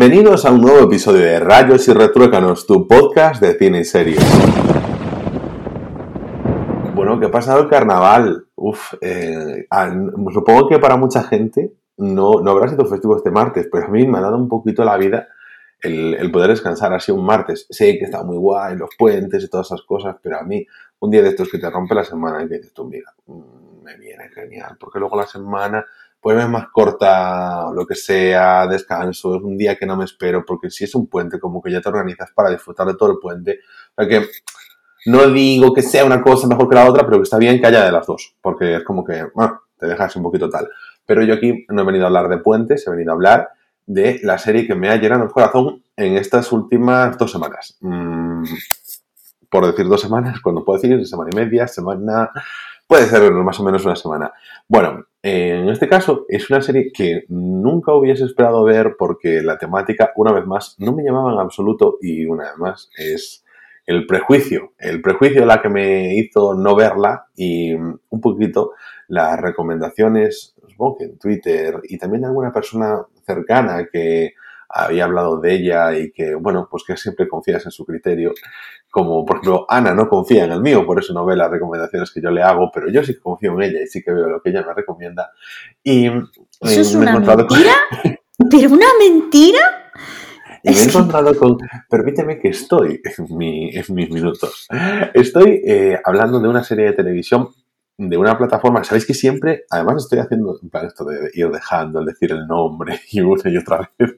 Bienvenidos a un nuevo episodio de Rayos y Retruécanos, tu podcast de cine y series. Bueno, ¿qué ha pasado el carnaval? Uf, eh, supongo que para mucha gente no, no habrá sido festivo este martes, pero a mí me ha dado un poquito la vida el, poder descansar así un martes. Sé que está muy guay, los puentes y todas esas cosas, pero a mí un día de estos que te rompe la semana y que dices tú, mira, mm, me viene genial, porque luego la semana pues más corta, lo que sea, descanso, es un día que no me espero, porque si es un puente, como que ya te organizas para disfrutar de todo el puente. O sea que no digo que sea una cosa mejor que la otra, pero que está bien que haya de las dos, porque es como que, bueno, te dejas un poquito tal. Pero yo aquí no he venido a hablar de puentes, he venido a hablar de la serie que me ha llenado el corazón en estas últimas dos semanas. Mm, por decir dos semanas, cuando puedo decir semana y media, semana Puede ser más o menos una semana. Bueno, en este caso es una serie que nunca hubiese esperado ver porque la temática, una vez más, no me llamaba en absoluto y una vez más es el prejuicio. El prejuicio la que me hizo no verla y un poquito las recomendaciones, en Twitter y también alguna persona cercana que había hablado de ella y que, bueno, pues que siempre confías en su criterio. Como, por ejemplo, Ana no confía en el mío, por eso no ve las recomendaciones que yo le hago, pero yo sí confío en ella y sí que veo lo que ella me recomienda. Y ¿Eso es una mentira? ¿Pero una mentira? Y me he encontrado con, permíteme que estoy en, mis minutos, estoy eh, hablando de una serie de televisión de una plataforma, sabéis que siempre, además estoy haciendo, para esto de ir dejando, el decir el nombre y una y otra vez,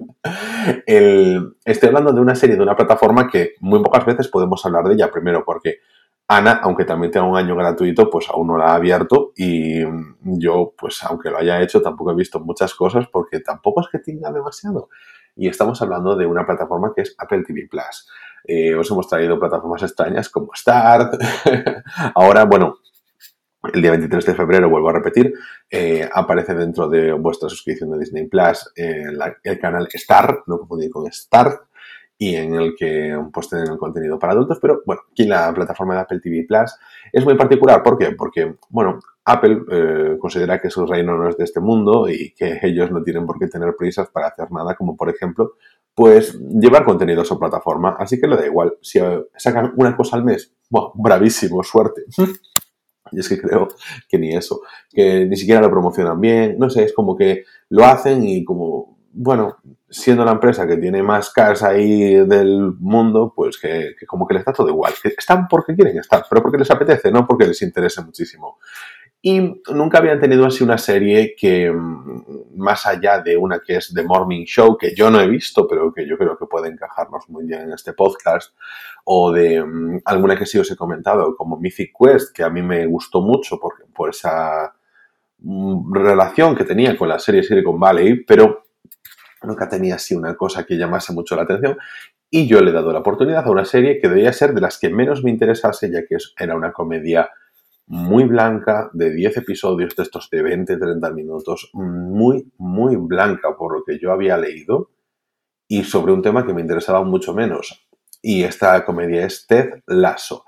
estoy hablando de una serie, de una plataforma que muy pocas veces podemos hablar de ella, primero porque Ana, aunque también tenga un año gratuito, pues aún no la ha abierto y yo, pues aunque lo haya hecho, tampoco he visto muchas cosas porque tampoco es que tenga demasiado. Y estamos hablando de una plataforma que es Apple TV Plus. Eh, os hemos traído plataformas extrañas como Start. Ahora, bueno, el día 23 de febrero, vuelvo a repetir, eh, aparece dentro de vuestra suscripción de Disney Plus eh, el canal Star, no confundir con Star, y en el que pues tienen el contenido para adultos, pero bueno, aquí la plataforma de Apple TV Plus es muy particular, ¿por qué? Porque, bueno, Apple eh, considera que su reino no es de este mundo y que ellos no tienen por qué tener prisas para hacer nada, como por ejemplo, pues llevar contenido a su plataforma, así que le da igual, si sacan una cosa al mes, bueno, bravísimo, suerte. Y es que creo que ni eso, que ni siquiera lo promocionan bien, no sé, es como que lo hacen y como, bueno, siendo la empresa que tiene más casa ahí del mundo, pues que, como que les está todo igual, están porque quieren estar, pero porque les apetece, no porque les interese muchísimo. Y nunca habían tenido así una serie que, mm, más allá de una que es The Morning Show, que yo no he visto, pero que yo creo que puede encajarnos muy bien en este podcast, o de mm, alguna que sí os he comentado, como Mythic Quest, que a mí me gustó mucho por, por esa mm, relación que tenía con la serie Silicon Valley, pero nunca tenía así una cosa que llamase mucho la atención. Y yo le he dado la oportunidad a una serie que debía ser de las que menos me interesase, ya que era una comedia muy blanca, de 10 episodios de estos de 20-30 minutos, muy, muy blanca por lo que yo había leído y sobre un tema que me interesaba mucho menos. Y esta comedia es Ted Lasso.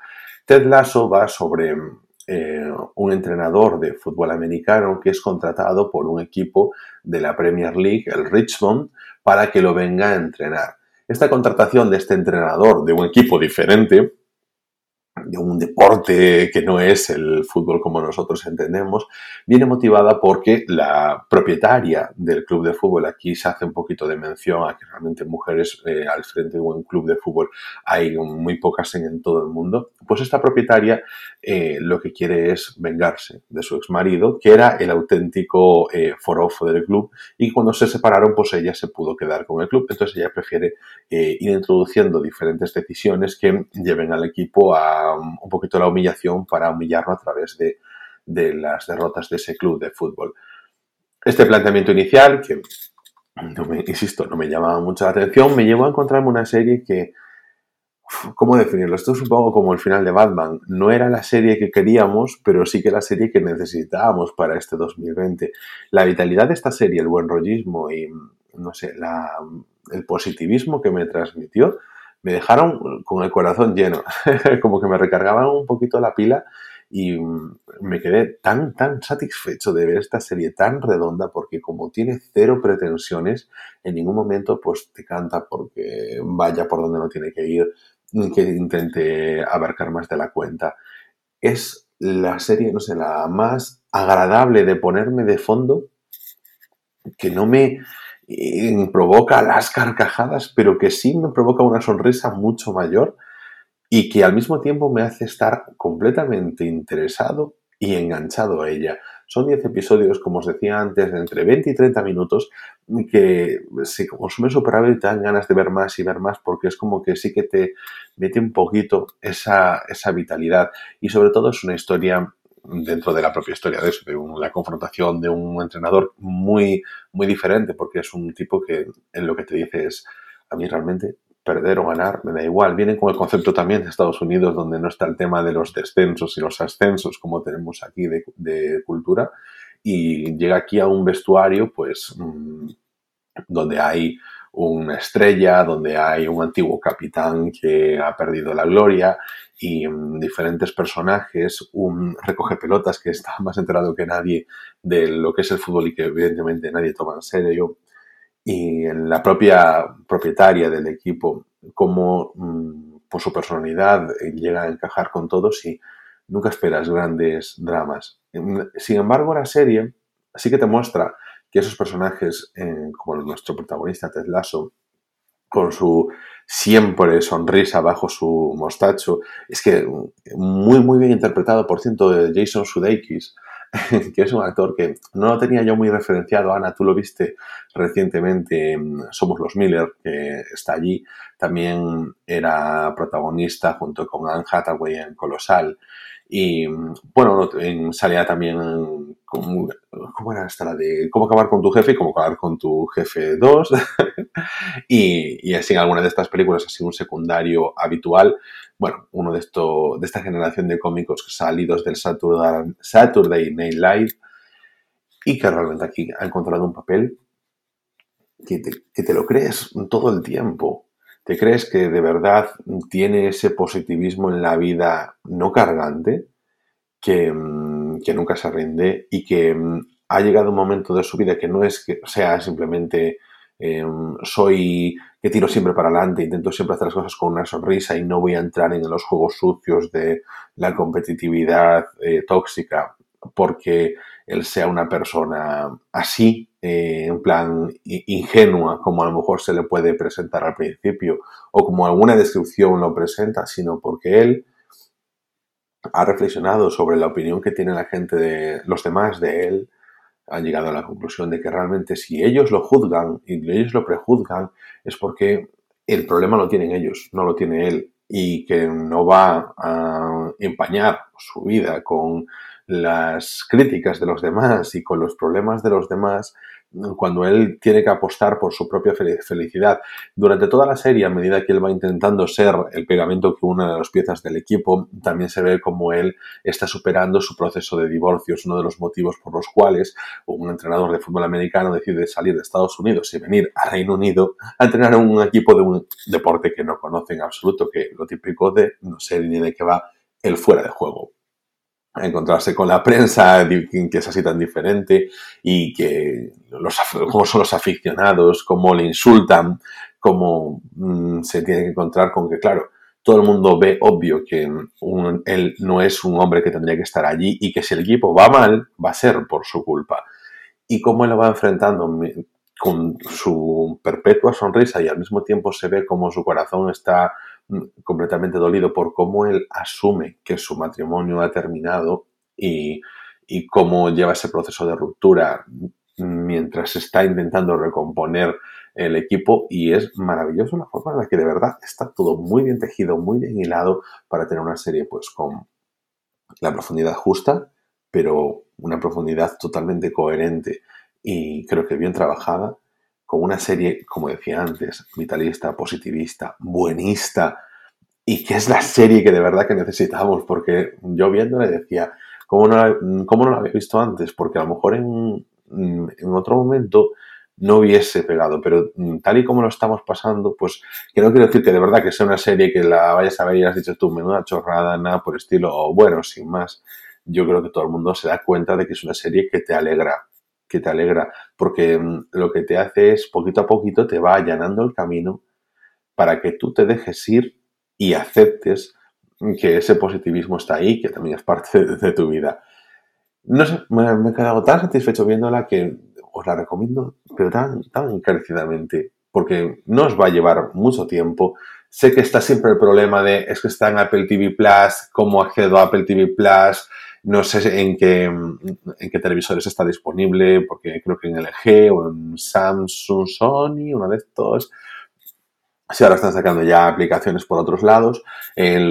Ted Lasso va sobre eh, un entrenador de fútbol americano que es contratado por un equipo de la Premier League, el Richmond, para que lo venga a entrenar. Esta contratación de este entrenador de un equipo diferente de un deporte que no es el fútbol como nosotros entendemos, viene motivada porque la propietaria del club de fútbol, aquí se hace un poquito de mención a que realmente mujeres eh, al frente de un club de fútbol hay muy pocas en, todo el mundo, pues esta propietaria eh, lo que quiere es vengarse de su ex marido, que era el auténtico eh, forofo del club, y cuando se separaron, pues ella se pudo quedar con el club, entonces ella prefiere ir introduciendo diferentes decisiones que lleven al equipo a un poquito la humillación para humillarlo a través de, las derrotas de ese club de fútbol. Este planteamiento inicial, que, insisto, no me llamaba mucho la atención, me llevó a encontrarme una serie que, ¿cómo definirlo? Esto es un poco como el final de Batman. No era la serie que queríamos, pero sí que la serie que necesitábamos para este 2020. La vitalidad de esta serie, el buen rollismo y, no sé, el positivismo que me transmitió, me dejaron con el corazón lleno, como que me recargaban un poquito la pila y mm, me quedé tan, tan satisfecho de ver esta serie tan redonda porque como tiene cero pretensiones, en ningún momento pues te canta porque vaya por donde no tiene que ir, que intente abarcar más de la cuenta. Es la serie, no sé, la más agradable de ponerme de fondo, que no me provoca las carcajadas, pero que sí me provoca una sonrisa mucho mayor y que al mismo tiempo me hace estar completamente interesado y enganchado a ella. Son 10 episodios, como os decía antes, de entre 20 y 30 minutos, que si consumes súper rápido te dan ganas de ver más y ver más, porque es como que sí que te mete un poquito esa, esa vitalidad. Y sobre todo es una historia dentro de la propia historia de eso, de la confrontación de un entrenador muy, muy diferente, porque es un tipo que en lo que te dice es, a mí realmente perder o ganar, me da igual. Vienen con el concepto también de Estados Unidos, donde no está el tema de los descensos y los ascensos, como tenemos aquí de, cultura, y llega aquí a un vestuario, pues, mm, donde hay una estrella, donde hay un antiguo capitán que ha perdido la gloria y mm, diferentes personajes, un recoge pelotas que está más enterado que nadie de lo que es el fútbol y que evidentemente nadie toma en serio y la propia propietaria del equipo, cómo mm, por su personalidad eh, llega a encajar con todos y nunca esperas grandes dramas. Sin embargo, la serie sí que te muestra que esos personajes, eh, como nuestro protagonista Ted Lasso, con su siempre sonrisa bajo su mostacho, es que muy, muy bien interpretado, por cierto, de Jason Sudeikis, que es un actor que no lo tenía yo muy referenciado. Ana, tú lo viste recientemente en Somos los Miller, que está allí. También era protagonista junto con Anne Hathaway en Colosal. Y bueno, salía también ¿cómo era esta la de cómo acabar con tu jefe y cómo acabar con tu jefe 2? y, así en alguna de estas películas sido un secundario habitual. Bueno, uno de, esto, de esta generación de cómicos salidos del Saturday, Night Live y que realmente aquí ha encontrado un papel que te lo crees todo el tiempo. ¿Te crees que de verdad tiene ese positivismo en la vida no cargante, que, mm, que nunca se rinde y que mm, ha llegado un momento de su vida que no es que sea simplemente em, soy que tiro siempre para adelante, intento siempre hacer las cosas con una sonrisa y no voy a entrar en los juegos sucios de la competitividad eh, tóxica porque él sea una persona así, eh, en plan ingenua, como a lo mejor se le puede presentar al principio, o como alguna descripción lo presenta, sino porque él ha reflexionado sobre la opinión que tiene la gente de los demás de él, ha llegado a la conclusión de que realmente si ellos lo juzgan y ellos lo prejuzgan es porque el problema lo tienen ellos, no lo tiene él y que no va a empañar su vida con las críticas de los demás y con los problemas de los demás cuando él tiene que apostar por su propia felicidad. Durante toda la serie, a medida que él va intentando ser el pegamento que une a las piezas del equipo, también se ve como él está superando su proceso de divorcio. Es uno de los motivos por los cuales un entrenador de fútbol americano decide salir de Estados Unidos y venir a Reino Unido a entrenar en un equipo de un deporte que no conoce en absoluto, que lo típico de no sé ni de qué va el fuera de juego encontrarse con la prensa que es así tan diferente y que los, cómo son los aficionados, cómo le insultan, cómo mm, se tiene que encontrar con que, claro, todo el mundo ve obvio que él no es un hombre que tendría que estar allí y que si el equipo va mal, va a ser por su culpa. Y cómo él lo va enfrentando con su perpetua sonrisa y al mismo tiempo se ve como su corazón está completamente dolido por cómo él asume que su matrimonio ha terminado y, cómo lleva ese proceso de ruptura mientras está intentando recomponer el equipo. Y es maravilloso la forma en la que de verdad está todo muy bien tejido, muy bien hilado para tener una serie pues con la profundidad justa, pero una profundidad totalmente coherente y creo que bien trabajada una serie, como decía antes, vitalista, positivista, buenista, y que es la serie que de verdad que necesitamos, porque yo viéndola decía, ¿cómo no, la, ¿cómo no la había visto antes? Porque a lo mejor en, en otro momento no hubiese pegado, pero tal y como lo estamos pasando, pues que no quiero decir que de verdad que sea una serie que la vayas a ver y has dicho tú, menuda chorrada, nada por estilo, o bueno, sin más, yo creo que todo el mundo se da cuenta de que es una serie que te alegra, que te alegra, porque mm, lo que te hace es poquito a poquito te va allanando el camino para que tú te dejes ir y aceptes que ese positivismo está ahí, que también es parte de, tu vida. No sé, me, he quedado tan satisfecho viéndola que os la recomiendo, pero tan, tan encarecidamente, porque no os va a llevar mucho tiempo. Sé que está siempre el problema de, es que está en Apple TV Plus, ¿cómo accedo a Apple TV Plus? No sé en qué, en qué televisores está disponible, porque creo que en LG o en Samsung, Sony, uno de estos. Si ahora están sacando ya aplicaciones por otros lados,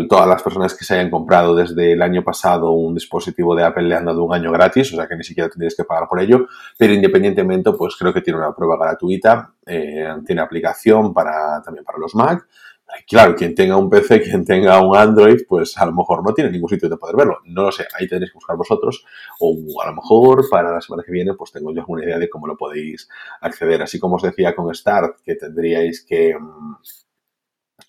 todas las personas que se hayan comprado desde el año pasado un dispositivo de Apple le han dado un año gratis, o sea que ni siquiera tendréis que pagar por ello, pero independientemente, pues creo que tiene una prueba gratuita, eh, tiene aplicación para, también para los Mac, Claro, quien tenga un PC, quien tenga un Android, pues a lo mejor no tiene ningún sitio de poder verlo. No lo sé, ahí tendréis que buscar vosotros. O a lo mejor para la semana que viene, pues tengo yo alguna idea de cómo lo podéis acceder. Así como os decía con Start, que tendríais que mm,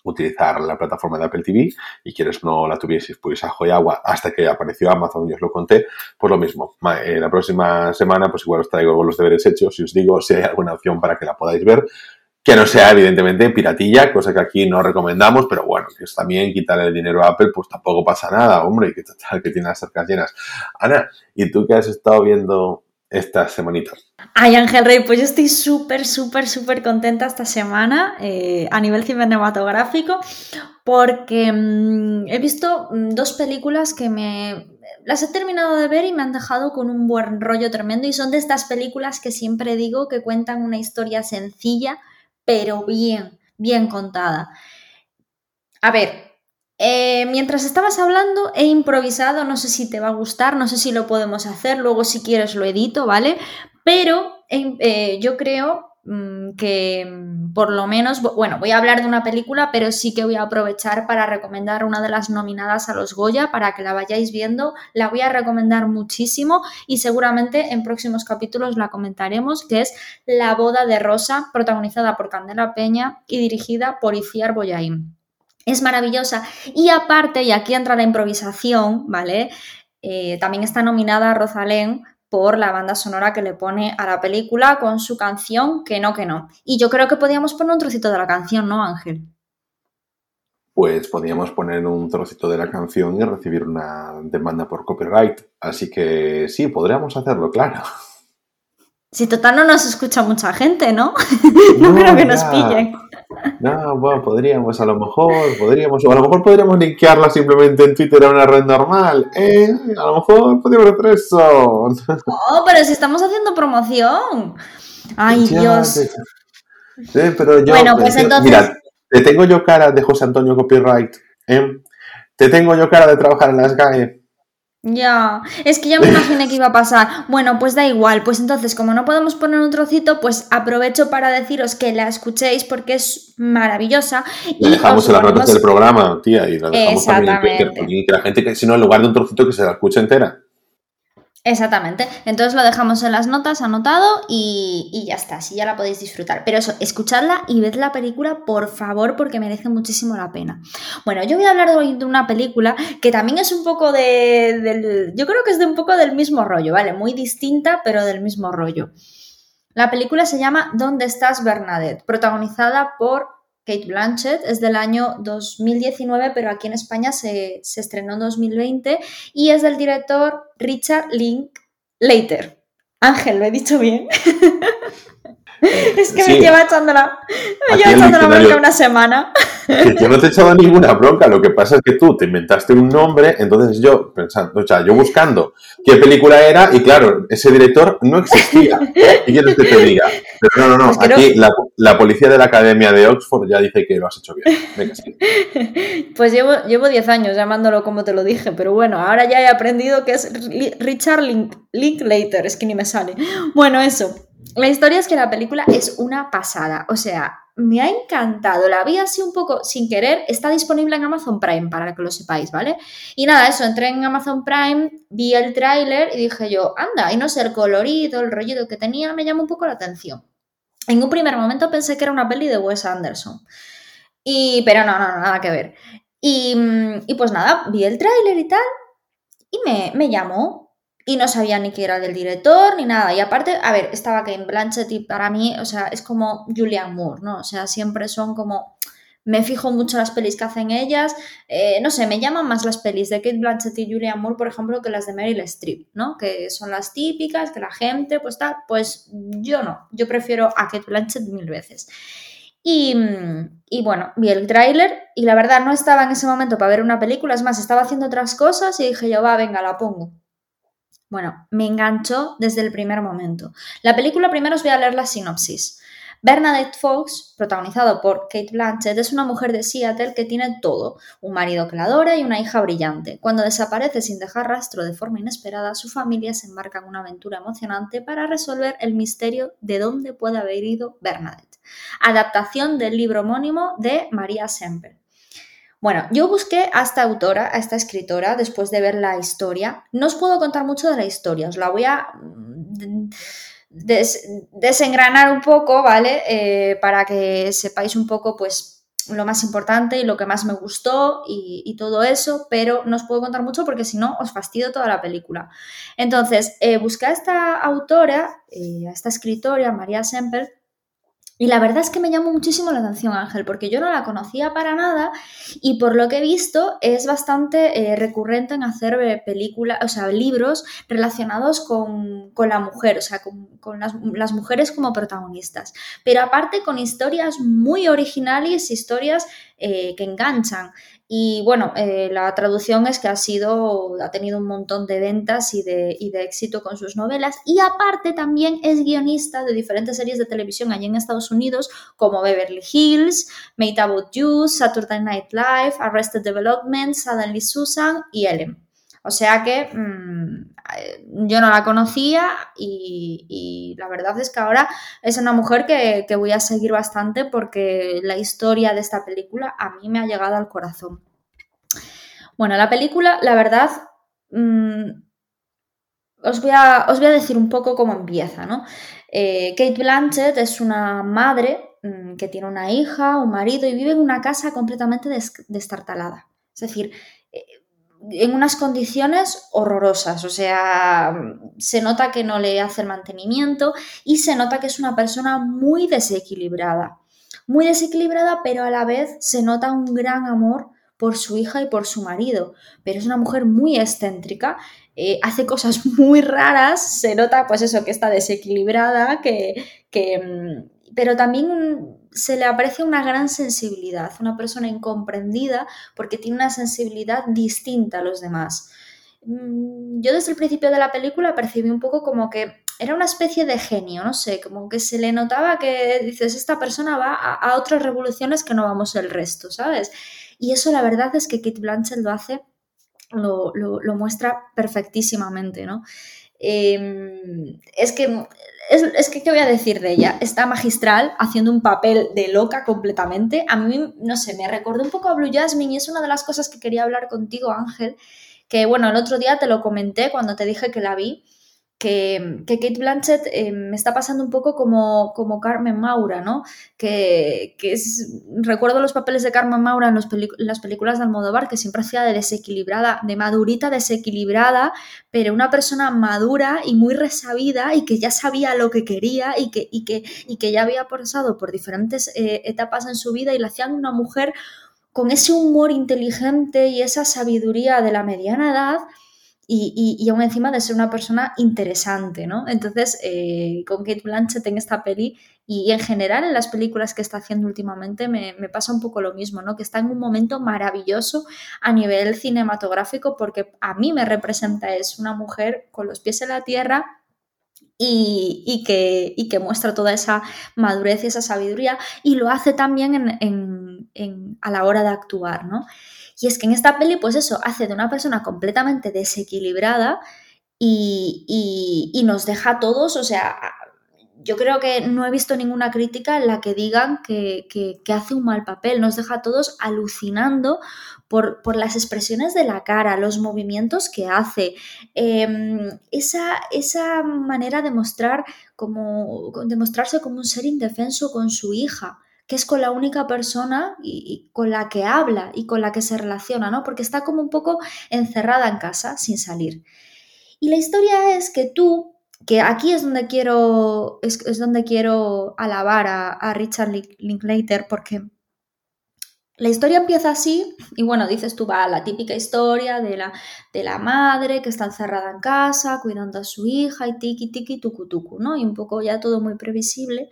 utilizar la plataforma de Apple TV y quieres no la tuvieseis pues y agua hasta que apareció Amazon y os lo conté, pues lo mismo. Eh, la próxima semana pues igual os traigo los deberes hechos y os digo si hay alguna opción para que la podáis ver que no sea evidentemente piratilla, cosa que aquí no recomendamos, pero bueno, que es también quitarle el dinero a Apple, pues tampoco pasa nada, hombre, que total, que tiene las arcas llenas. Ana, ¿y tú qué has estado viendo esta semanita? Ay, Ángel Rey, pues yo estoy súper, súper, súper contenta esta semana eh, a nivel cinematográfico porque mm, he visto mm, dos películas que me... Las he terminado de ver y me han dejado con un buen rollo tremendo y son de estas películas que siempre digo que cuentan una historia sencilla, pero bien, bien contada. A ver, eh, mientras estabas hablando he improvisado, no sé si te va a gustar, no sé si lo podemos hacer, luego si quieres lo edito, ¿vale? Pero eh, yo creo que mm, por lo menos, bueno, voy a hablar de una película, pero sí que voy a aprovechar para recomendar una de las nominadas a los Goya para que la vayáis viendo. La voy a recomendar muchísimo y seguramente en próximos capítulos la comentaremos, que es La boda de Rosa, protagonizada por Candela Peña y dirigida por Iciar Boyain. Es maravillosa y aparte, y aquí entra la improvisación, ¿vale? Eh, también está nominada Rosalén por la banda sonora que le pone a la película con su canción Que no, que no. Y yo creo que podíamos poner un trocito de la canción, ¿no, Ángel? Pues podíamos poner un trocito de la canción y recibir una demanda por copyright. Así que sí, podríamos hacerlo, claro. Si total no nos escucha mucha gente, ¿no? no, creo que nos pillen. No, bueno, podríamos, a lo mejor, podríamos, o a lo mejor podríamos linkearla simplemente en Twitter a una red normal. ¿eh? A lo mejor podríamos hacer eso. Oh, pero si estamos haciendo promoción. Ay, Dios. pero yo, bueno, pues entonces... Mira, te tengo yo cara de José Antonio Copyright. ¿eh? Te tengo yo cara de trabajar en las GAE. Ya, es que ya me imaginé que iba a pasar. Bueno, pues da igual. Pues entonces, como no podemos poner un trocito, pues aprovecho para deciros que la escuchéis porque es maravillosa. y dejamos en las notas del programa, tía, y la dejamos también que, la gente, que si no, en lugar de un trocito, que se la escuche entera. Exactamente. Entonces lo dejamos en las notas anotado y, ya está, así ya la podéis disfrutar. Pero eso, escuchadla y ved la película, por favor, porque merece muchísimo la pena. Bueno, yo voy a hablar hoy de una película que también es un poco de, del... Yo creo que es de un poco del mismo rollo, ¿vale? Muy distinta, pero del mismo rollo. La película se llama ¿Dónde estás, Bernadette? Protagonizada por Kate Blanchett, es del año 2019, pero aquí en España se, estrenó en 2020 y es del director Richard Linklater. Ángel, ¿lo he dicho bien? es que me lleva echando la, me lleva echando la bronca una semana. yo no te he echado ninguna bronca, lo que pasa es que tú te inventaste un nombre, entonces yo pensando, o sea, yo buscando qué película era y claro, ese director no existía. ¿Qué quieres que te diga? Pero no, no, no, aquí la, policía de la Academia de Oxford ya dice que lo has hecho bien. Venga, sí. Pues llevo, llevo 10 años llamándolo como te lo dije, pero bueno, ahora ya he aprendido que es Richard Linklater, es que ni me sale. Bueno, eso. La historia es que la película es una pasada, o sea, me ha encantado, la vi así un poco sin querer, está disponible en Amazon Prime para que lo sepáis, ¿vale? Y nada, eso, entré en Amazon Prime, vi el tráiler y dije yo, anda, y no sé, el colorido, el rollido que tenía me llamó un poco la atención. En un primer momento pensé que era una peli de Wes Anderson, y, pero no, no, nada que ver. Y, y pues nada, vi el tráiler y tal, y me, me llamó y no sabía ni que era del director ni nada. Y aparte, a ver, estaba Kate Blanchett y para mí, o sea, es como Julian Moore, ¿no? O sea, siempre son como me fijo mucho las pelis que hacen ellas. Eh, no sé, me llaman más las pelis de Kate Blanchett y Julianne Moore, por ejemplo, que las de Meryl Streep, ¿no? Que son las típicas, que la gente, pues tal. Pues yo no, yo prefiero a Kate Blanchett mil veces. Y, y, bueno, vi el tráiler y la verdad no estaba en ese momento para ver una película, es más, estaba haciendo otras cosas y dije yo, va, venga, la pongo. Bueno, me enganchó desde el primer momento. La película primero os voy a leer la sinopsis. Bernadette Fox, protagonizado por Kate Blanchett, es una mujer de Seattle que tiene todo, un marido que la adora y una hija brillante. Cuando desaparece sin dejar rastro de forma inesperada, su familia se embarca en una aventura emocionante para resolver el misterio de dónde puede haber ido Bernadette. Adaptación del libro homónimo de María Semper. Bueno, yo busqué a esta autora, a esta escritora, después de ver la historia. No os puedo contar mucho de la historia, os la voy a mm, desengranar un poco, ¿vale? Eh, para que sepáis un poco, pues, lo más importante y lo que más me gustó y, todo eso, pero no os puedo contar mucho porque si no os fastidio toda la película. Entonces, eh, busqué a esta autora, eh, a esta escritora, María Semper, y la verdad es que me llamó muchísimo la atención Ángel, porque yo no la conocía para nada y por lo que he visto es bastante eh, recurrente en hacer eh, películas, o sea, libros relacionados con, la mujer, o sea, con, las, las, mujeres como protagonistas. Pero aparte con historias muy originales, historias eh, que enganchan. Y bueno, eh, la traducción es que ha sido, ha tenido un montón de ventas y de, y de, éxito con sus novelas. Y aparte también es guionista de diferentes series de televisión allí en Estados Unidos, como Beverly Hills, Made About You, Saturday Night Live, Arrested Development, Suddenly Susan y Ellen. O sea que mm, yo no la conocía y, la verdad es que ahora es una mujer que, voy a seguir bastante porque la historia de esta película a mí me ha llegado al corazón. Bueno, la película, la verdad, mm, os, voy a, os, voy a, decir un poco cómo empieza, ¿no? Eh, Kate Blanchett es una madre mm, que tiene una hija, un marido y vive en una casa completamente destartalada. Es decir, en unas condiciones horrorosas, o sea, se nota que no le hace el mantenimiento y se nota que es una persona muy desequilibrada, muy desequilibrada, pero a la vez se nota un gran amor por su hija y por su marido, pero es una mujer muy excéntrica, eh, hace cosas muy raras, se nota pues eso, que está desequilibrada, que, que mm, pero también se le aprecia una gran sensibilidad, una persona incomprendida porque tiene una sensibilidad distinta a los demás. Mm, yo desde el principio de la película percibí un poco como que era una especie de genio, no sé, como que se le notaba que dices, esta persona va a, otras revoluciones que no vamos el resto, ¿sabes? Y eso la verdad es que Kate Blanchett lo hace, lo, lo muestra perfectísimamente, ¿no? Em, es que, es, que, ¿qué voy a decir de ella? Está magistral, haciendo un papel de loca completamente. A mí, no sé, me recordó un poco a Blue Jasmine y es una de las cosas que quería hablar contigo, Ángel, que bueno, el otro día te lo comenté cuando te dije que la vi que, Kate Blanchett eh, me está pasando un poco como, como Carmen Maura, ¿no? Que, es, recuerdo los papeles de Carmen Maura en, las películas de Almodóvar, que siempre hacía de desequilibrada, de madurita desequilibrada, pero una persona madura y muy resabida y que ya sabía lo que quería y que, y que, y que ya había pasado por diferentes eh, etapas en su vida y la hacían una mujer con ese humor inteligente y esa sabiduría de la mediana edad y, y, aún encima de ser una persona interesante, ¿no? Entonces, eh, con Kate Blanchett en esta peli y, en general en las películas que está haciendo últimamente me, pasa un poco lo mismo, ¿no? Que está en un momento maravilloso a nivel cinematográfico porque a mí me representa, es una mujer con los pies en la tierra y, y, que, y, que, muestra toda esa madurez y esa sabiduría y lo hace también en, en, en, a la hora de actuar, ¿no? Y es que en esta peli, pues eso, hace de una persona completamente desequilibrada y, nos deja a todos, o sea, yo creo que no he visto ninguna crítica en la que digan que, hace un mal papel, nos deja a todos alucinando por, las expresiones de la cara, los movimientos que hace, em, esa, esa, manera de mostrar como, de mostrarse como un ser indefenso con su hija que es con la única persona y, con la que habla y con la que se relaciona, ¿no? Porque está como un poco encerrada en casa sin salir. Y la historia es que tú, que aquí es donde quiero, es, donde quiero alabar a, a Richard Linklater porque la historia empieza así y bueno, dices tú, va, la típica historia de la, de la madre que está encerrada en casa, cuidando a su hija y tiki tiki tucu tucu, ¿no? Y un poco ya todo muy previsible.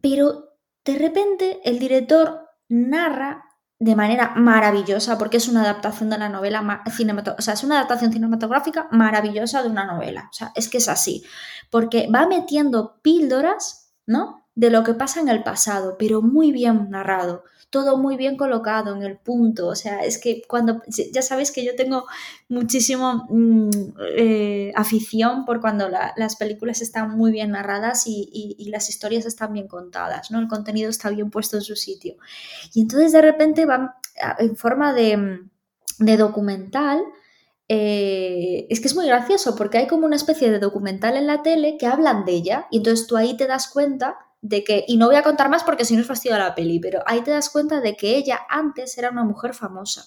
Pero de repente el director narra de manera maravillosa, porque es una adaptación de la novela cinematográfica, o sea, es una adaptación cinematográfica maravillosa de una novela. O sea, es que es así, porque va metiendo píldoras, ¿no? De lo que pasa en el pasado, pero muy bien narrado todo muy bien colocado en el punto. O sea, es que cuando, ya sabéis que yo tengo muchísimo mm, eh, afición por cuando las películas están muy bien narradas y, las historias están bien contadas, ¿no? El contenido está bien puesto en su sitio. Y entonces de repente van en forma de, documental. Eh, es que es muy gracioso porque hay como una especie de documental en la tele que hablan de ella y entonces tú ahí te das cuenta de que, y no voy a contar más porque si no es fastidio la peli, pero ahí te das cuenta de que ella antes era una mujer famosa.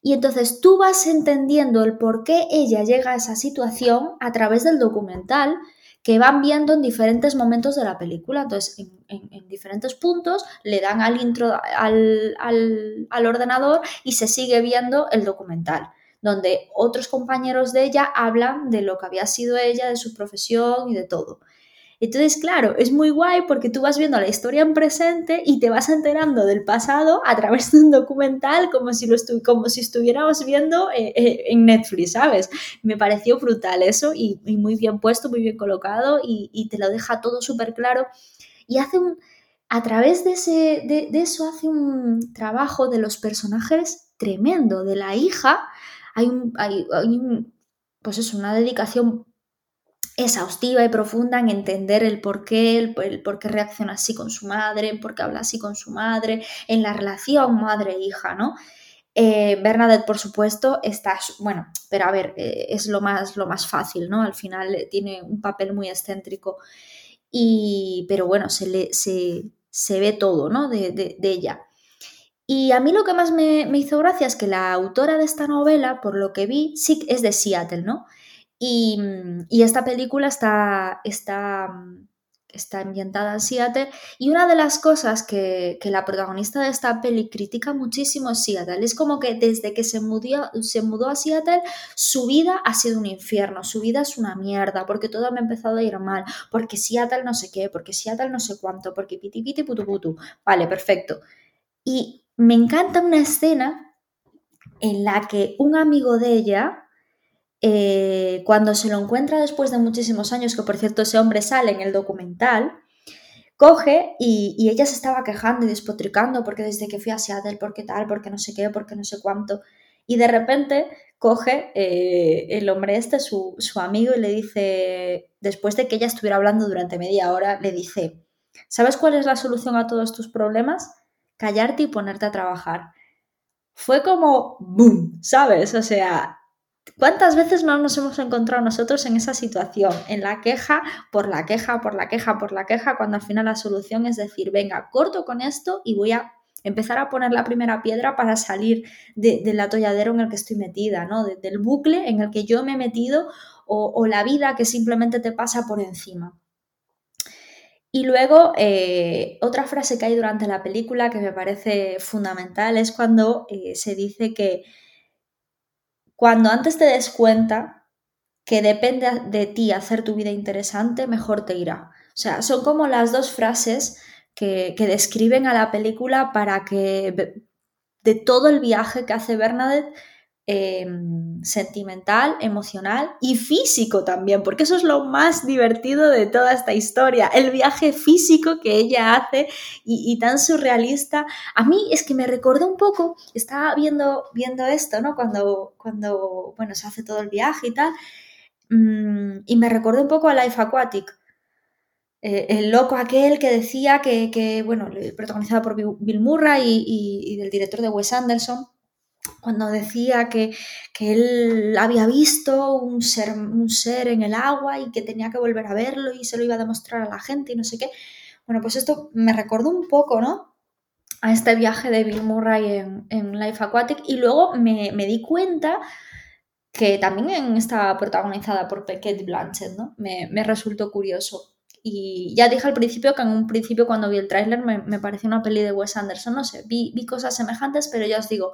Y entonces tú vas entendiendo el por qué ella llega a esa situación a través del documental que van viendo en diferentes momentos de la película. Entonces, en, diferentes puntos le dan al intro al, al ordenador y se sigue viendo el documental donde otros compañeros de ella hablan de lo que había sido ella, de su profesión y de todo. Entonces, claro, es muy guay porque tú vas viendo la historia en presente y te vas enterando del pasado a través de un documental como si, lo como si estuviéramos viendo eh, eh, en Netflix, ¿sabes? Me pareció brutal eso y, muy bien puesto, muy bien colocado y, te lo deja todo súper claro. Y hace un, a través de, ese, de, eso hace un trabajo de los personajes tremendo. De la hija hay, un, hay, pues es una dedicación exhaustiva y profunda en entender el por qué, el, por qué reacciona así con su madre, por qué habla así con su madre, en la relación madre-hija, ¿no? Eh, Bernadette, por supuesto, está, bueno, pero a ver, eh, es lo más, lo más fácil, ¿no? Al final eh, tiene un papel muy excéntrico, y, pero bueno, se, le, se, ve todo, ¿no? De, ella. Y a mí lo que más me, me, hizo gracia es que la autora de esta novela, por lo que vi, sí es de Seattle, ¿no? Mm, y, esta película está, está, mm, está ambientada en Seattle y una de las cosas que, la protagonista de esta peli critica muchísimo es Seattle. Es como que desde que se se mudó a Seattle, su vida ha sido un infierno, su vida es una mierda, porque todo me ha empezado a ir mal, porque Seattle no sé qué, porque Seattle no sé cuánto, porque piti piti putu putu. Vale, perfecto. Y me encanta una escena en la que un amigo de ella eh, cuando se lo encuentra después de muchísimos años, que por cierto ese hombre sale en el documental, coge y, ella se estaba quejando y despotricando porque desde que fui a Seattle, porque tal, porque no sé qué, porque no sé cuánto. Y de repente coge eh, el hombre este, su, su amigo, y le dice, después de que ella estuviera hablando durante media hora, le dice, ¿sabes cuál es la solución a todos tus problemas? Callarte y ponerte a trabajar. Fue como, ¡boom! ¿Sabes? O sea, ¿Cuántas veces no nos hemos encontrado nosotros en esa situación? En la queja, por la queja, por la queja, por la queja, cuando al final la solución es decir, venga, corto con esto y voy a empezar a poner la primera piedra para salir del atolladero en el que estoy metida, ¿no? del bucle en el que yo me he metido o, la vida que simplemente te pasa por encima. Y luego, eh, otra frase que hay durante la película que me parece fundamental es cuando eh, se dice que cuando antes te des cuenta que depende de ti hacer tu vida interesante, mejor te irá. O sea, son como las dos frases que, describen a la película para que de todo el viaje que hace Bernadette Em, sentimental, emocional y físico también, porque eso es lo más divertido de toda esta historia, el viaje físico que ella hace y, tan surrealista. A mí es que me recordó un poco, estaba viendo, viendo esto, ¿no? Cuando, cuando, bueno, se hace todo el viaje y tal, mm, y me recordó un poco a Life Aquatic. Eh, el loco aquel que decía que, bueno, protagonizado por Bill Murray y, y del director de Wes Anderson, cuando decía que, él había visto un ser, un ser en el agua y que tenía que volver a verlo y se lo iba a demostrar a la gente y no sé qué. Bueno, pues esto me recordó un poco, ¿no? A este viaje de Bill Murray en, Life Aquatic y luego me, di cuenta que también está protagonizada por Pequet Blanchett, ¿no? Me, resultó curioso. Y ya dije al principio que en un principio cuando vi el tráiler me, me, pareció una peli de Wes Anderson, no sé, vi, vi cosas semejantes, pero ya os digo,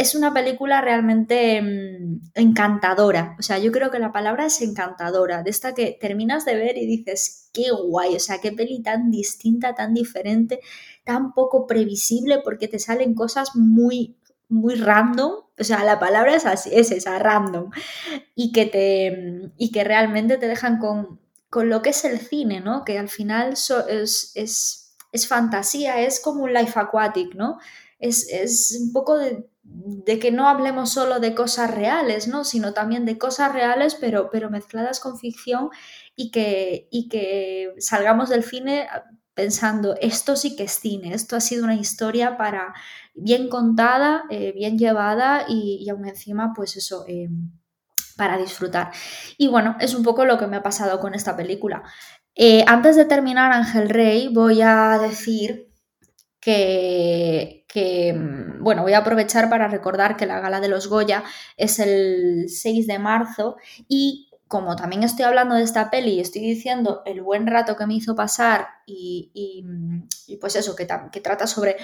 es una película realmente mm, encantadora. O sea, yo creo que la palabra es encantadora, de esta que terminas de ver y dices, qué guay, o sea, qué peli tan distinta, tan diferente, tan poco previsible, porque te salen cosas muy, muy random. O sea, la palabra es así, es esa, random. Y que, te, y que realmente te dejan con, con lo que es el cine, ¿no? Que al final es, es, es fantasía, es como un life aquatic, ¿no? es, un poco de, que no hablemos solo de cosas reales, ¿no? sino también de cosas reales, pero, pero mezcladas con ficción y que, y que salgamos del cine pensando, esto sí que es cine, esto ha sido una historia para bien contada, eh, bien llevada y, aún encima, pues eso, eh, para disfrutar. Y bueno, es un poco lo que me ha pasado con esta película. Eh, antes de terminar Ángel Rey, voy a decir que, mm, bueno, voy a aprovechar para recordar que la gala de los Goya es el 6 de marzo y como también estoy hablando de esta peli y estoy diciendo el buen rato que me hizo pasar y, mm, pues eso, que, que trata sobre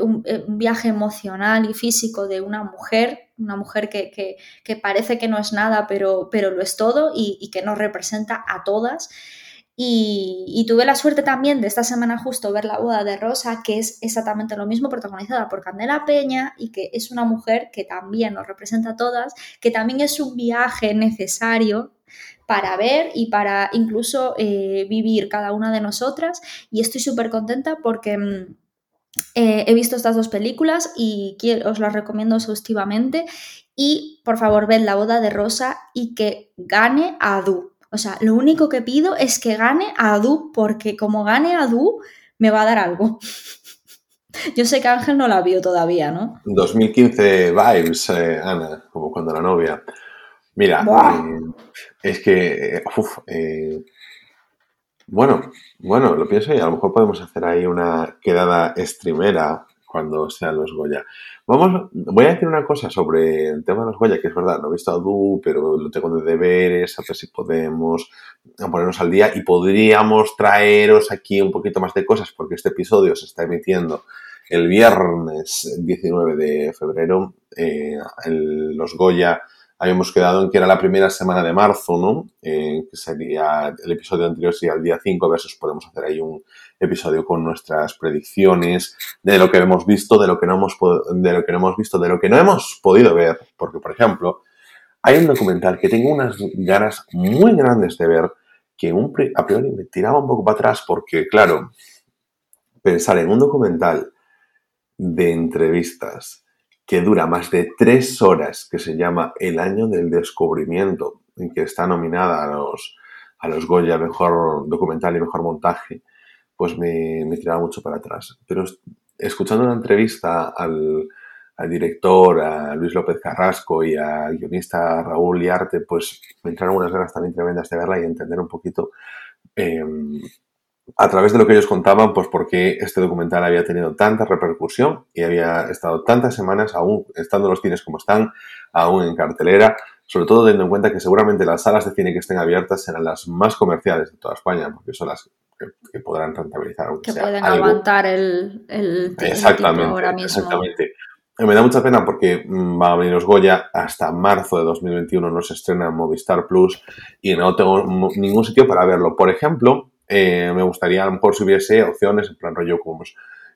un, viaje emocional y físico de una mujer, una mujer que, parece que no es nada, pero, pero lo es todo y, y que nos representa a todas. Y, tuve la suerte también de esta semana justo ver la boda de Rosa, que es exactamente lo mismo, protagonizada por Candela Peña y que es una mujer que también nos representa a todas, que también es un viaje necesario para ver y para incluso eh, vivir cada una de nosotras. Y estoy súper contenta porque... Mm, eh, he visto estas dos películas y os las recomiendo exhaustivamente. Y por favor, ved la boda de Rosa y que gane a Adu. O sea, lo único que pido es que gane a Adu, porque como gane a Adu, me va a dar algo. Yo sé que Ángel no la vio todavía, ¿no? 2015 vibes, eh, Ana, como cuando la novia. Mira, eh, es que, uf, eh, bueno, bueno, lo pienso y a lo mejor podemos hacer ahí una quedada streamera cuando sean los Goya. Vamos, voy a decir una cosa sobre el tema de los Goya, que es verdad, no he visto a Du, pero lo tengo de deberes, a ver si podemos ponernos al día y podríamos traeros aquí un poquito más de cosas, porque este episodio se está emitiendo el viernes 19 de febrero. Eh, los Goya habíamos quedado en que era la primera semana de marzo, ¿no? Eh, que sería el episodio anterior sería el día 5, a ver si podemos hacer ahí un episodio con nuestras predicciones de lo que hemos visto, de lo que no hemos de lo que no hemos visto, de lo que no hemos podido ver, porque por ejemplo, hay un documental que tengo unas ganas muy grandes de ver que a priori me tiraba un poco para atrás porque claro, pensar en un documental de entrevistas que dura más de tres horas, que se llama El año del descubrimiento, en que está nominada a los, a los Goya Mejor Documental y Mejor Montaje, pues me, me tiraba mucho para atrás. Pero escuchando una entrevista al, al director, a Luis López Carrasco y al guionista Raúl Liarte, pues me entraron unas ganas también tremendas de verla y entender un poquito em, a través de lo que ellos contaban, pues por qué este documental había tenido tanta repercusión y había estado tantas semanas, aún estando los cines como están, aún en cartelera, sobre todo teniendo en cuenta que seguramente las salas de cine que estén abiertas serán las más comerciales de toda España, porque son las que, podrán rentabilizar. que pueden aguantar el, el, exactamente, ahora mismo. Exactamente. Me da mucha pena porque mm, va a venir los Goya hasta marzo de 2021, no se estrena en Movistar Plus y no tengo ningún sitio para verlo. Por ejemplo, eh, me gustaría a lo mejor si hubiese opciones, en plan rollo como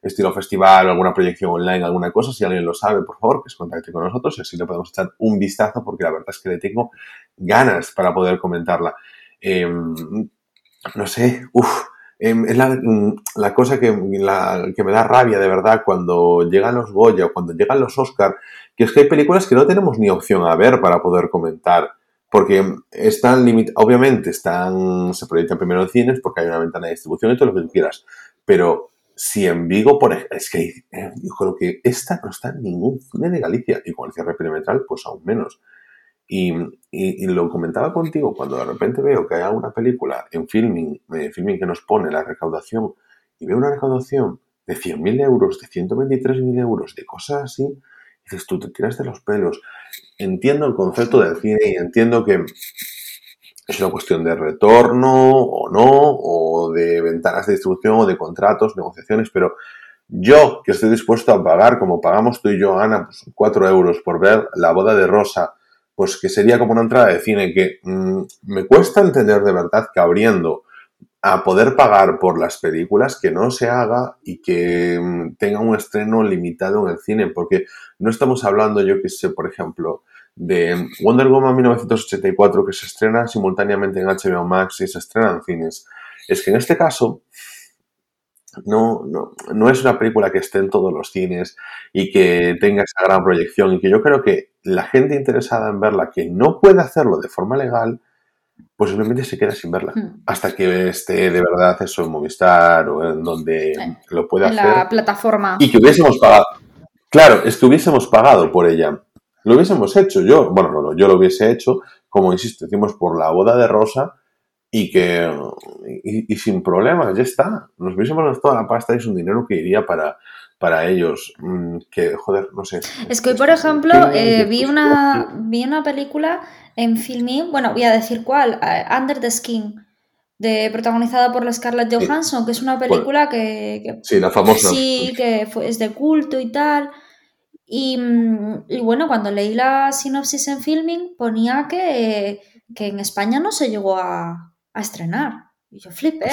estilo festival, alguna proyección online, alguna cosa, si alguien lo sabe, por favor, que se contacte con nosotros y así le podemos echar un vistazo porque la verdad es que le tengo ganas para poder comentarla. Em, no sé, uff, em, es la, cosa que, que, me da rabia de verdad cuando llegan los Goya o cuando llegan los Oscar, que es que hay películas que no tenemos ni opción a ver para poder comentar porque están limitados, obviamente están, se proyectan primero en cines porque hay una ventana de distribución y todo lo que tú quieras, pero si en Vigo, por ejemplo, es que yo creo que esta no está en ningún cine de Galicia y con el cierre perimetral, pues aún menos. Y, lo comentaba contigo cuando de repente veo que hay alguna película en filming, eh, filming que nos pone la recaudación y veo una recaudación de 100.000 euros, de 123.000 euros, de cosas así, tú, te tiras de los pelos. Entiendo el concepto del cine y entiendo que es una cuestión de retorno o no, o de ventanas de distribución o de contratos, negociaciones, pero yo que estoy dispuesto a pagar, como pagamos tú y yo, Ana, pues 4 euros por ver la boda de Rosa, pues que sería como una entrada de cine que mm, me cuesta entender de verdad que abriendo a poder pagar por las películas que no se haga y que mm, tenga un estreno limitado en el cine, porque no estamos hablando, yo que sé, por ejemplo, de Wonder Woman 1984 que se estrena simultáneamente en HBO Max y se estrena en cines. Es que en este caso no, no, no es una película que esté en todos los cines y que tenga esa gran proyección y que yo creo que la gente interesada en verla que no puede hacerlo de forma legal, pues simplemente se queda sin verla. Hmm. Hasta que esté de verdad eso en Movistar o en donde lo pueda hacer. En la plataforma. Y que hubiésemos pagado. Claro, es que hubiésemos pagado por ella. Lo hubiésemos hecho yo, bueno, no, no, yo lo hubiese hecho, como insisto, decimos por la boda de Rosa y que y, sin problemas, ya está. Nos hubiésemos gastado la pasta y es un dinero que iría para, para ellos. Mm, que, joder, no sé. Es que hoy, por ejemplo, eh, vi, una, vi una película en Filmin, bueno, voy a decir cuál, eh, Under the Skin. De, protagonizada por la Scarlett Johansson, que es una película que, Sí, la famosa. Sí, que es de culto y tal. Mm, y, bueno, cuando leí la sinopsis en filming ponía que, en España no se llegó a, estrenar. Y yo flipé.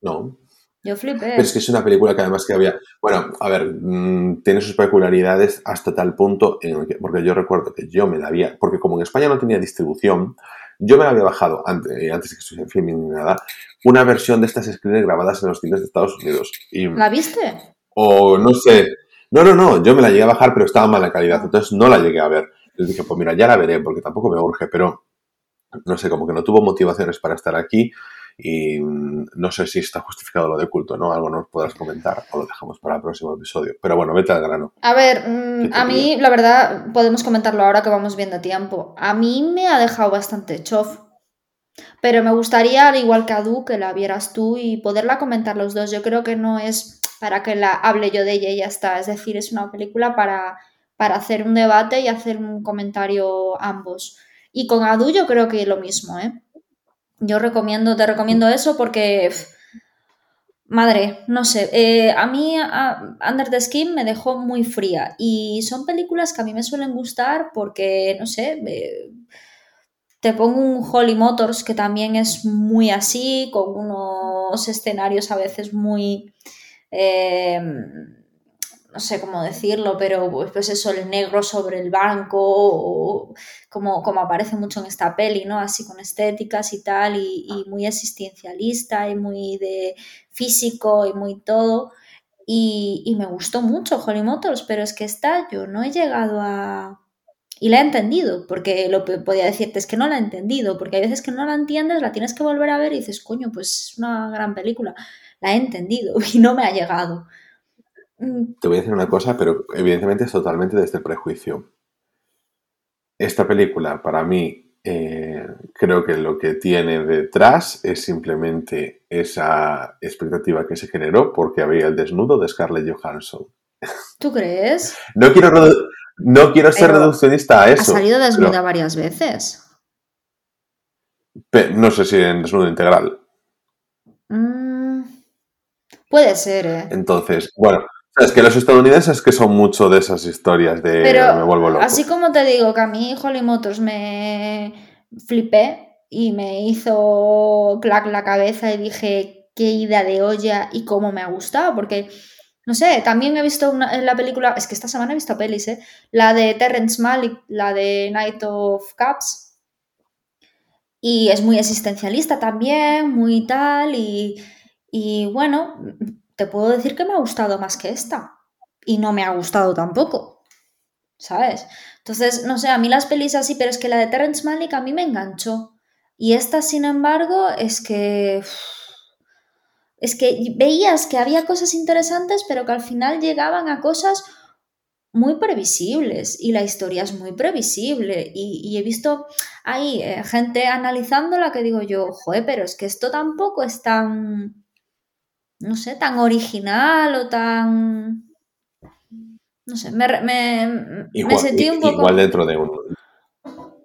No. Yo flipé. Pero es que es una película que además que había... Bueno, a ver, mm, tiene sus peculiaridades hasta tal punto en que... Porque yo recuerdo que yo me la había... Porque como en España no tenía distribución, yo me la había bajado, antes, eh, antes de que estuviera en filming ni nada, una versión de estas screens grabadas en los cines de Estados Unidos. Y, ¿La viste? O no sé... No, no, no, yo me la llegué a bajar, pero estaba mala calidad, entonces no la llegué a ver. Les dije, pues mira, ya la veré, porque tampoco me urge, pero no sé, como que no tuvo motivaciones para estar aquí y mm, no sé si está justificado lo de culto, ¿no? Algo nos podrás comentar o lo dejamos para el próximo episodio. Pero bueno, vete al grano. A ver, mm, a mí, la verdad, podemos comentarlo ahora que vamos viendo tiempo. A mí me ha dejado bastante chof. Pero me gustaría, al igual que a Du, que la vieras tú y poderla comentar los dos. Yo creo que no es para que la hable yo de ella y ya está. Es decir, es una película para, para hacer un debate y hacer un comentario ambos. Y con Adu yo creo que lo mismo, ¿eh? Yo recomiendo, te recomiendo eso porque, madre, no sé, eh, a mí Under the Skin me dejó muy fría y son películas que a mí me suelen gustar porque, no sé, te pongo un Holly Motors que también es muy así, con unos escenarios a veces muy Em, no sé cómo decirlo, pero pues, pues, eso, el negro sobre el banco, como, como aparece mucho en esta peli, ¿no? Así con estéticas y tal, y, muy existencialista y muy de físico y muy todo. Y, me gustó mucho Holly Motors, pero es que esta yo no he llegado a... Y la he entendido, porque lo que podía decirte es que no la he entendido, porque hay veces que no la entiendes, la tienes que volver a ver y dices, coño, pues es una gran película la he entendido y no me ha llegado. Mm. Te voy a decir una cosa, pero evidentemente es totalmente desde el prejuicio. Esta película, para mí, eh, creo que lo que tiene detrás es simplemente esa expectativa que se generó porque había el desnudo de Scarlett Johansson. ¿Tú crees? No quiero, no quiero ser reduccionista a eso. Ha salido desnuda varias veces. no sé si en desnudo integral. Mm, Puede ser, ¿eh? Entonces, bueno, es que los estadounidenses que son mucho de esas historias de me vuelvo loco. Así como te digo que a mí Holly Motors me flipé y me hizo clac la cabeza y dije qué idea de olla y cómo me ha gustado, porque no sé, también he visto una, en la película, es que esta semana he visto pelis, ¿eh? La de Terrence Malick, la de Night of Cups. Y es muy existencialista también, muy tal, y y bueno, te puedo decir que me ha gustado más que esta. Y no me ha gustado tampoco. ¿Sabes? Entonces, no sé, a mí las pelis así, pero es que la de Terrence Malick a mí me enganchó. Y esta, sin embargo, es que. Es que veías que había cosas interesantes, pero que al final llegaban a cosas muy previsibles y la historia es muy previsible y, he visto ahí eh, gente analizándola que digo yo, joder, pero es que esto tampoco es tan, no sé, tan original o tan... No sé, me, me, sentí un poco... Igual dentro de un...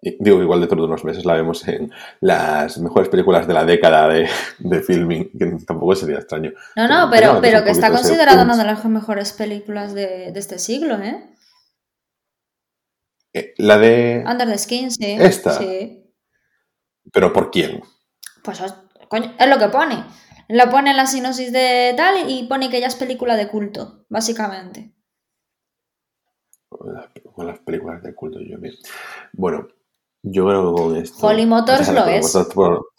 Digo, igual dentro de unos meses la vemos en las mejores películas de la década de, filming, que tampoco sería extraño. No, no, pero, pero, que está considerada una de las mejores películas de, este siglo, ¿eh? ¿eh? La de... Under the Skin, sí. ¿Esta? Sí. ¿Pero por quién? Pues, coño, es lo que pone. Lo pone en la sinopsis de tal y pone que ella es película de culto, básicamente. Con las películas de culto, yo bien. Bueno, yo creo que con esto. Holly Motors lo es. Por...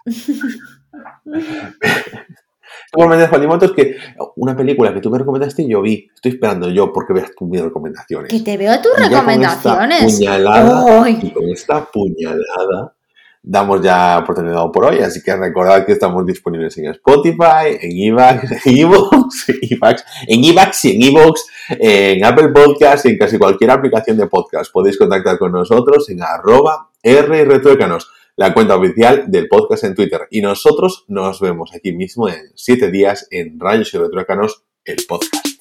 Igualmente, Holly Motors, que una película que tú me recomendaste, yo vi. Estoy esperando yo porque veas tus recomendaciones. Que te veo tus recomendaciones. Con esta puñalada, y con esta puñalada damos ya por terminado por hoy, así que recordad que estamos disponibles en Spotify, en Evax, en Evox, en Evax y en Evox, en Apple Podcasts y en casi cualquier aplicación de podcast. Podéis contactar con nosotros en arroba rretruécanos, la cuenta oficial del podcast en Twitter. Y nosotros nos vemos aquí mismo en siete días en Rayos y Retruécanos, el podcast.